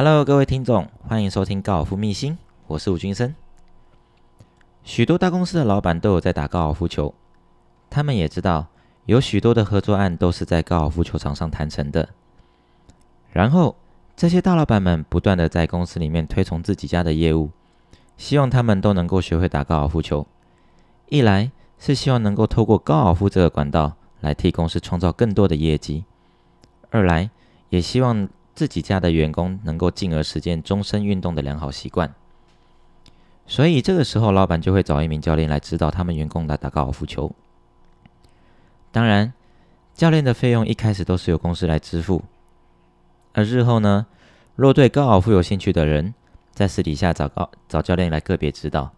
Hello，各位听众，欢迎收听高尔夫秘辛，我是吴君生。许多大公司的老板都有在打高尔夫球，他们也知道有许多的合作案都是在高尔夫球场上谈成的。然后，这些大老板们不断的在公司里面推崇自己家的业务，希望他们都能够学会打高尔夫球。一来是希望能够透过高尔夫这个管道来替公司创造更多的业绩，二来也希望。自己家的员工能够进而实践终身运动的良好习惯，所以这个时候，老板就会找一名教练来指导他们员工来打高尔夫球。当然，教练的费用一开始都是由公司来支付，而日后呢，若对高尔夫有兴趣的人，在私底下找高找教练来个别指导。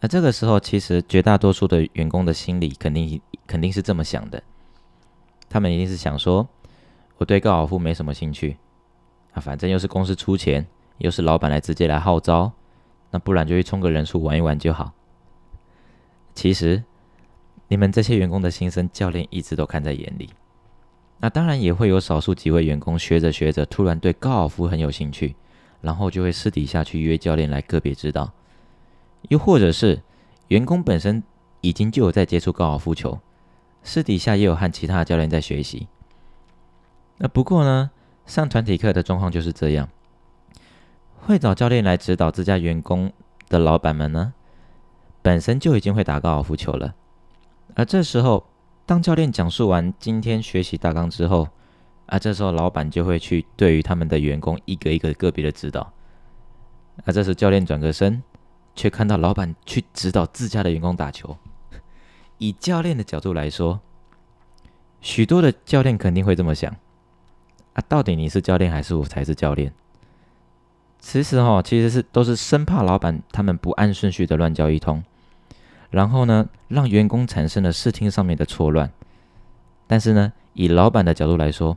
而这个时候，其实绝大多数的员工的心里肯定肯定是这么想的，他们一定是想说，我对高尔夫没什么兴趣。啊，反正又是公司出钱，又是老板来直接来号召，那不然就去充个人数玩一玩就好。其实，你们这些员工的心声，教练一直都看在眼里。那当然也会有少数几位员工学着学着，突然对高尔夫很有兴趣，然后就会私底下去约教练来个别指导。又或者是员工本身已经就有在接触高尔夫球，私底下也有和其他教练在学习。那不过呢？上团体课的状况就是这样，会找教练来指导自家员工的老板们呢，本身就已经会打高尔夫球了。而这时候，当教练讲述完今天学习大纲之后，啊，这时候老板就会去对于他们的员工一个一个个别的指导。啊，这时教练转个身，却看到老板去指导自家的员工打球。以教练的角度来说，许多的教练肯定会这么想。啊，到底你是教练还是我才是教练？其实哈，其实是都是生怕老板他们不按顺序的乱教一通，然后呢，让员工产生了视听上面的错乱。但是呢，以老板的角度来说，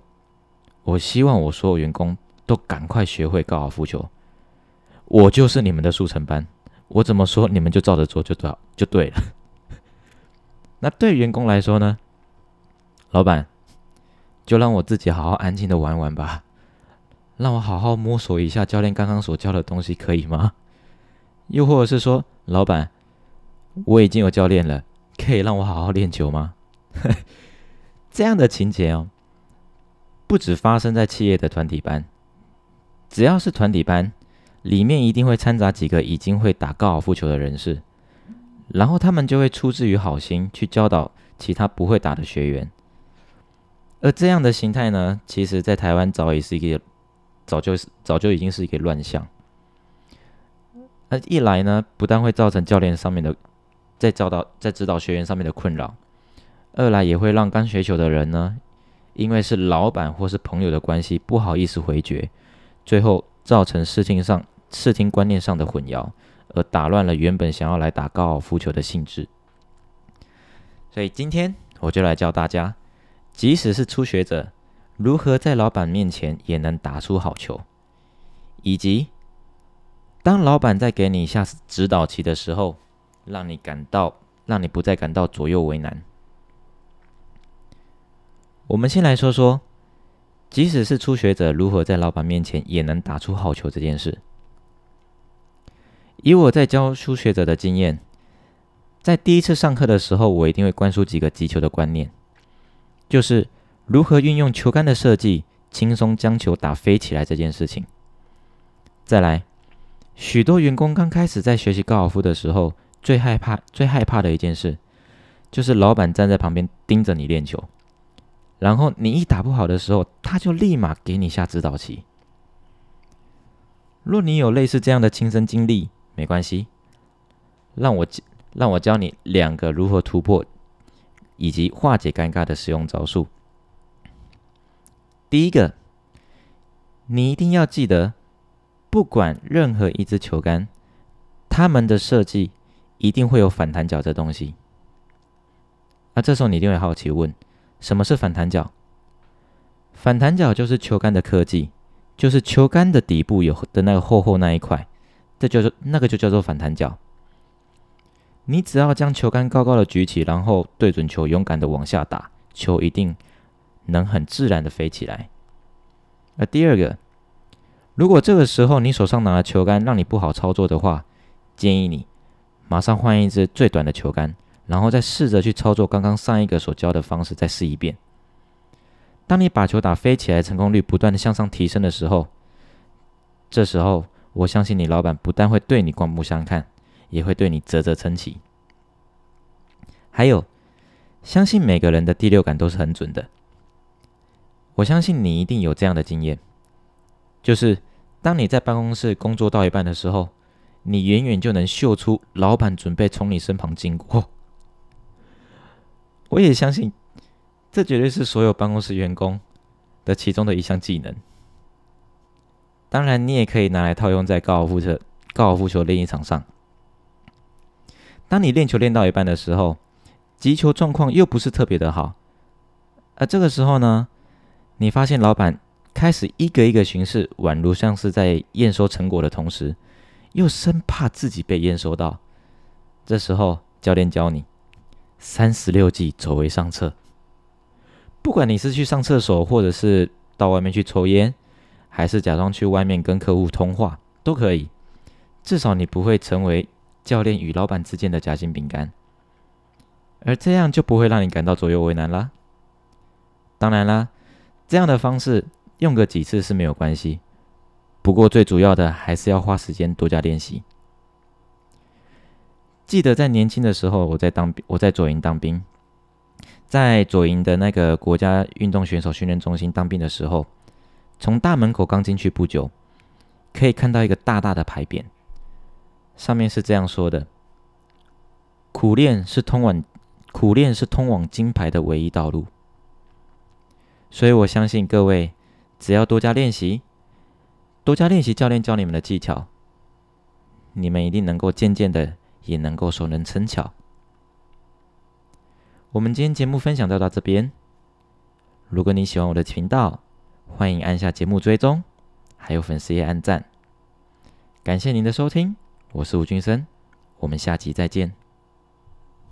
我希望我所有员工都赶快学会高尔夫球。我就是你们的速成班，我怎么说你们就照着做就对就对了。那对员工来说呢，老板。就让我自己好好安静的玩玩吧，让我好好摸索一下教练刚刚所教的东西，可以吗？又或者是说，老板，我已经有教练了，可以让我好好练球吗？这样的情节哦，不止发生在企业的团体班，只要是团体班，里面一定会掺杂几个已经会打高尔夫球的人士，然后他们就会出自于好心去教导其他不会打的学员。而这样的形态呢，其实在台湾早已是一个，早就是早就已经是一个乱象。那一来呢，不但会造成教练上面的在教导在指导学员上面的困扰；二来也会让刚学球的人呢，因为是老板或是朋友的关系，不好意思回绝，最后造成视听上视听观念上的混淆，而打乱了原本想要来打高尔夫球的性质。所以今天我就来教大家。即使是初学者，如何在老板面前也能打出好球，以及当老板在给你下指导棋的时候，让你感到让你不再感到左右为难。我们先来说说，即使是初学者，如何在老板面前也能打出好球这件事。以我在教初学者的经验，在第一次上课的时候，我一定会灌输几个击球的观念。就是如何运用球杆的设计，轻松将球打飞起来这件事情。再来，许多员工刚开始在学习高尔夫的时候，最害怕、最害怕的一件事，就是老板站在旁边盯着你练球，然后你一打不好的时候，他就立马给你下指导棋。若你有类似这样的亲身经历，没关系，让我让我教你两个如何突破。以及化解尴尬的使用招数。第一个，你一定要记得，不管任何一支球杆，它们的设计一定会有反弹角这东西。那这时候你一定会好奇问：什么是反弹角？反弹角就是球杆的科技，就是球杆的底部有的那个厚厚那一块，这叫做那个就叫做反弹角。你只要将球杆高高的举起，然后对准球，勇敢的往下打，球一定能很自然的飞起来。而第二个，如果这个时候你手上拿的球杆让你不好操作的话，建议你马上换一支最短的球杆，然后再试着去操作刚刚上一个所教的方式，再试一遍。当你把球打飞起来，成功率不断的向上提升的时候，这时候我相信你老板不但会对你刮目相看，也会对你啧啧称奇。还有，相信每个人的第六感都是很准的。我相信你一定有这样的经验，就是当你在办公室工作到一半的时候，你远远就能嗅出老板准备从你身旁经过。我也相信，这绝对是所有办公室员工的其中的一项技能。当然，你也可以拿来套用在高尔夫球高尔夫球练习场上。当你练球练到一半的时候，击球状况又不是特别的好，而这个时候呢？你发现老板开始一个一个巡视，宛如像是在验收成果的同时，又生怕自己被验收到。这时候，教练教你三十六计，走为上策。不管你是去上厕所，或者是到外面去抽烟，还是假装去外面跟客户通话，都可以。至少你不会成为教练与老板之间的夹心饼干，而这样就不会让你感到左右为难啦。当然啦。这样的方式用个几次是没有关系，不过最主要的还是要花时间多加练习。记得在年轻的时候，我在当我在左营当兵，在左营的那个国家运动选手训练中心当兵的时候，从大门口刚进去不久，可以看到一个大大的牌匾，上面是这样说的：“苦练是通往苦练是通往金牌的唯一道路。”所以我相信各位，只要多加练习，多加练习教练教你们的技巧，你们一定能够渐渐的也能够熟能生巧。我们今天节目分享就到这边。如果你喜欢我的频道，欢迎按下节目追踪，还有粉丝页按赞。感谢您的收听，我是吴俊生，我们下集再见。